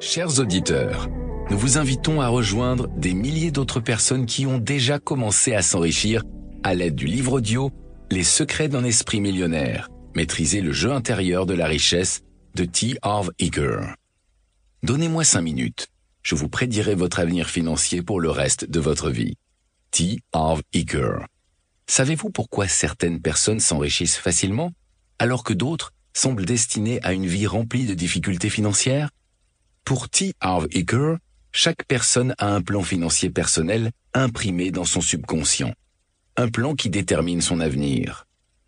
Chers auditeurs, nous vous invitons à rejoindre des milliers d'autres personnes qui ont déjà commencé à s'enrichir à l'aide du livre audio Les secrets d'un esprit millionnaire, maîtriser le jeu intérieur de la richesse de T. Harv Eker. Donnez-moi cinq minutes. Je vous prédirai votre avenir financier pour le reste de votre vie. T. Harv Eker. Savez-vous pourquoi certaines personnes s'enrichissent facilement alors que d'autres semblent destinées à une vie remplie de difficultés financières? Pour T. Harv Eker, chaque personne a un plan financier personnel imprimé dans son subconscient. Un plan qui détermine son avenir.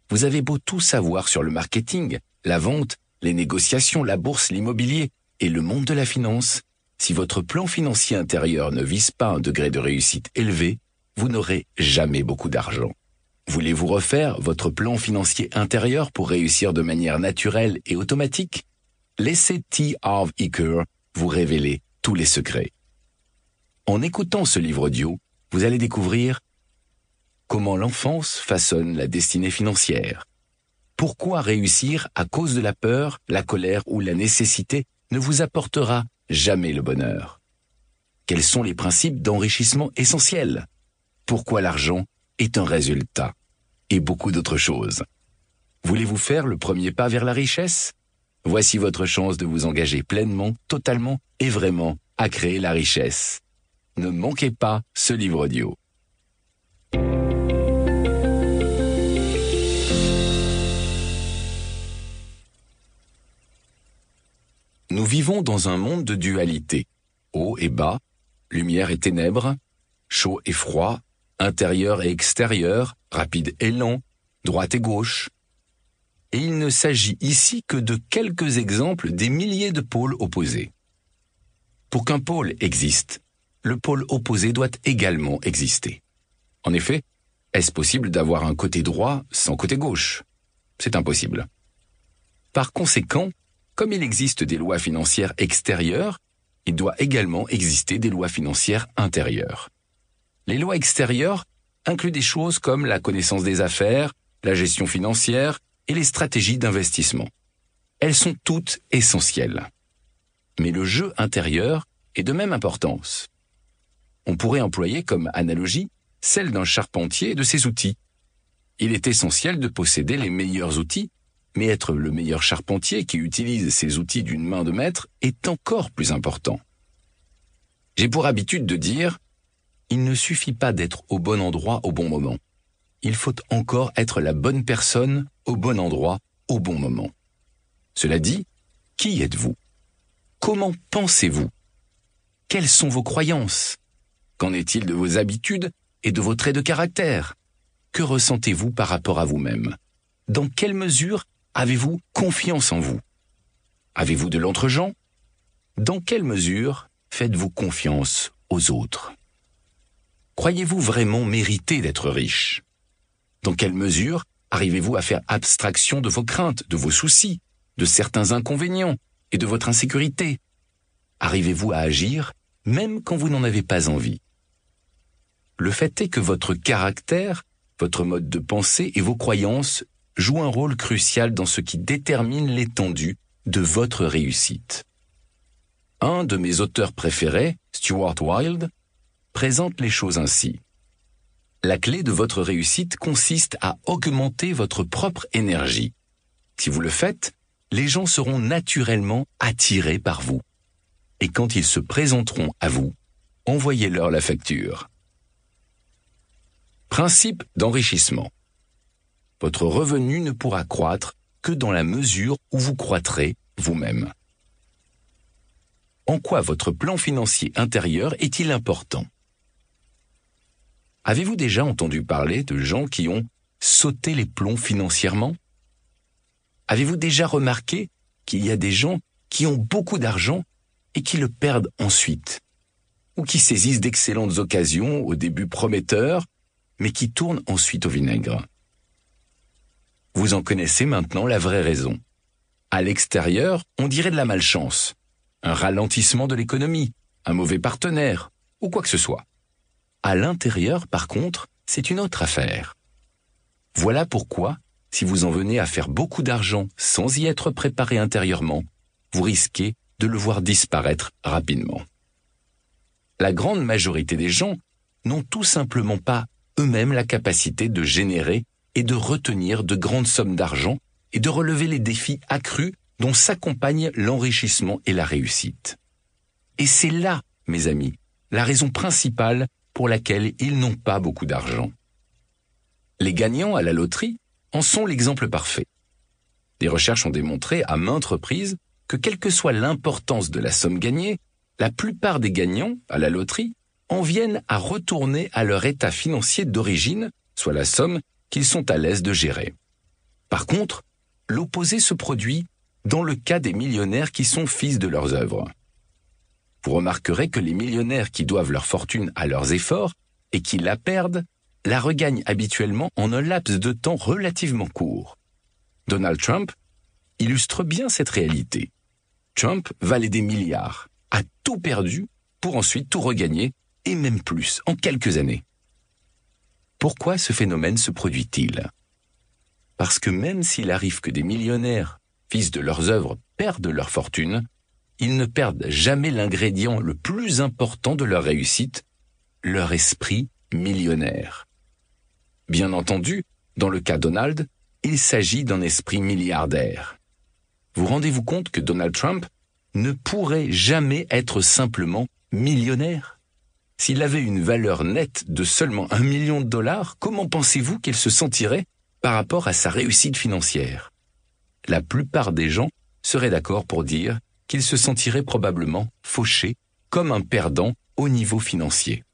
Vous avez beau tout savoir sur le marketing, la vente, les négociations, la bourse, l'immobilier et le monde de la finance, si votre plan financier intérieur ne vise pas un degré de réussite élevé, vous n'aurez jamais beaucoup d'argent. Voulez-vous refaire votre plan financier intérieur pour réussir de manière naturelle et automatique? Laissez T. Harv Eker vous révéler tous les secrets. En écoutant ce livre audio, vous allez découvrir comment l'enfance façonne la destinée financière. Pourquoi réussir à cause de la peur, la colère ou la nécessité ne vous apportera jamais le bonheur? Quels sont les principes d'enrichissement essentiels? Pourquoi l'argent est un résultat? Et beaucoup d'autres choses. Voulez-vous faire le premier pas vers la richesse? Voici votre chance de vous engager pleinement, totalement et vraiment à créer la richesse. Ne manquez pas ce livre audio. Nous vivons dans un monde de dualité, haut et bas, lumière et ténèbres, chaud et froid, intérieur et extérieur, rapide et lent, droite et gauche, et il ne s'agit ici que de quelques exemples des milliers de pôles opposés. Pour qu'un pôle existe, le pôle opposé doit également exister. En effet, est-ce possible d'avoir un côté droit sans côté gauche? C'est impossible. Par conséquent, comme il existe des lois financières extérieures, il doit également exister des lois financières intérieures. Les lois extérieures incluent des choses comme la connaissance des affaires, la gestion financière, et les stratégies d'investissement. Elles sont toutes essentielles. Mais le jeu intérieur est de même importance. On pourrait employer comme analogie celle d'un charpentier et de ses outils. Il est essentiel de posséder les meilleurs outils, mais être le meilleur charpentier qui utilise ses outils d'une main de maître est encore plus important. J'ai pour habitude de dire, il ne suffit pas d'être au bon endroit au bon moment il faut encore être la bonne personne au bon endroit au bon moment. Cela dit, qui êtes-vous? Comment pensez-vous? Quelles sont vos croyances? Qu'en est-il de vos habitudes et de vos traits de caractère? Que ressentez-vous par rapport à vous-même? Dans quelle mesure avez-vous confiance en vous? Avez-vous de l'entre-gens? Dans quelle mesure faites-vous confiance aux autres? Croyez-vous vraiment mériter d'être riche? Dans quelle mesure arrivez-vous à faire abstraction de vos craintes, de vos soucis, de certains inconvénients et de votre insécurité? Arrivez-vous à agir même quand vous n'en avez pas envie? Le fait est que votre caractère, votre mode de pensée et vos croyances jouent un rôle crucial dans ce qui détermine l'étendue de votre réussite. Un de mes auteurs préférés, Stuart Wilde, présente les choses ainsi. La clé de votre réussite consiste à augmenter votre propre énergie. Si vous le faites, les gens seront naturellement attirés par vous. Et quand ils se présenteront à vous, envoyez-leur la facture. Principe d'enrichissement. Votre revenu ne pourra croître que dans la mesure où vous croîtrez vous-même. En quoi votre plan financier intérieur est-il important? Avez-vous déjà entendu parler de gens qui ont sauté les plombs financièrement? Avez-vous déjà remarqué qu'il y a des gens qui ont beaucoup d'argent et qui le perdent ensuite? Ou qui saisissent d'excellentes occasions au début prometteurs, mais qui tournent ensuite au vinaigre? Vous en connaissez maintenant la vraie raison. À l'extérieur, on dirait de la malchance, un ralentissement de l'économie, un mauvais partenaire, ou quoi que ce soit. À l'intérieur, par contre, c'est une autre affaire. Voilà pourquoi, si vous en venez à faire beaucoup d'argent sans y être préparé intérieurement, vous risquez de le voir disparaître rapidement. La grande majorité des gens n'ont tout simplement pas eux-mêmes la capacité de générer et de retenir de grandes sommes d'argent et de relever les défis accrus dont s'accompagnent l'enrichissement et la réussite. Et c'est là, mes amis, la raison principale pour laquelle ils n'ont pas beaucoup d'argent. Les gagnants à la loterie en sont l'exemple parfait. Des recherches ont démontré à maintes reprises que quelle que soit l'importance de la somme gagnée, la plupart des gagnants à la loterie en viennent à retourner à leur état financier d'origine, soit la somme qu'ils sont à l'aise de gérer. Par contre, l'opposé se produit dans le cas des millionnaires qui sont fils de leurs œuvres. Vous remarquerez que les millionnaires qui doivent leur fortune à leurs efforts et qui la perdent, la regagnent habituellement en un laps de temps relativement court. Donald Trump illustre bien cette réalité. Trump valait des milliards, a tout perdu pour ensuite tout regagner, et même plus, en quelques années. Pourquoi ce phénomène se produit-il? Parce que même s'il arrive que des millionnaires, fils de leurs œuvres, perdent leur fortune, ils ne perdent jamais l'ingrédient le plus important de leur réussite, leur esprit millionnaire. Bien entendu, dans le cas Donald, il s'agit d'un esprit milliardaire. Vous rendez-vous compte que Donald Trump ne pourrait jamais être simplement millionnaire? S'il avait une valeur nette de seulement un million de dollars, comment pensez-vous qu'il se sentirait par rapport à sa réussite financière? La plupart des gens seraient d'accord pour dire qu'il se sentirait probablement fauché comme un perdant au niveau financier.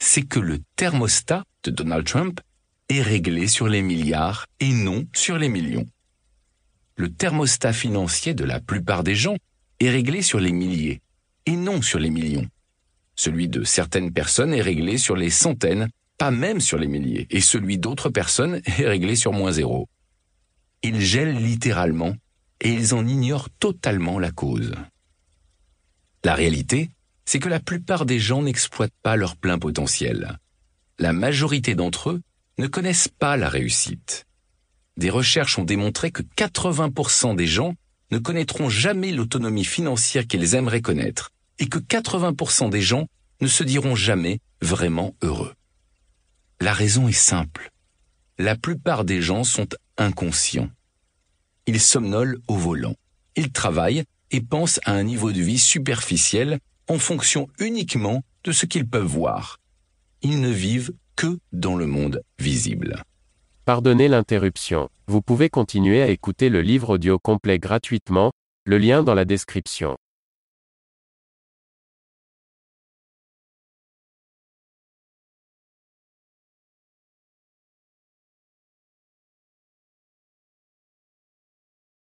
C'est que le thermostat de Donald Trump est réglé sur les milliards et non sur les millions. Le thermostat financier de la plupart des gens est réglé sur les milliers et non sur les millions. Celui de certaines personnes est réglé sur les centaines, pas même sur les milliers, et celui d'autres personnes est réglé sur moins zéro. Ils gèlent littéralement, et ils en ignorent totalement la cause. La réalité, c'est que la plupart des gens n'exploitent pas leur plein potentiel. La majorité d'entre eux ne connaissent pas la réussite. Des recherches ont démontré que 80% des gens ne connaîtront jamais l'autonomie financière qu'ils aimeraient connaître, et que 80% des gens ne se diront jamais vraiment heureux. La raison est simple. La plupart des gens sont inconscients. Ils somnolent au volant. Ils travaillent et pensent à un niveau de vie superficiel en fonction uniquement de ce qu'ils peuvent voir. Ils ne vivent que dans le monde visible. Pardonnez l'interruption. Vous pouvez continuer à écouter le livre audio complet gratuitement, le lien dans la description.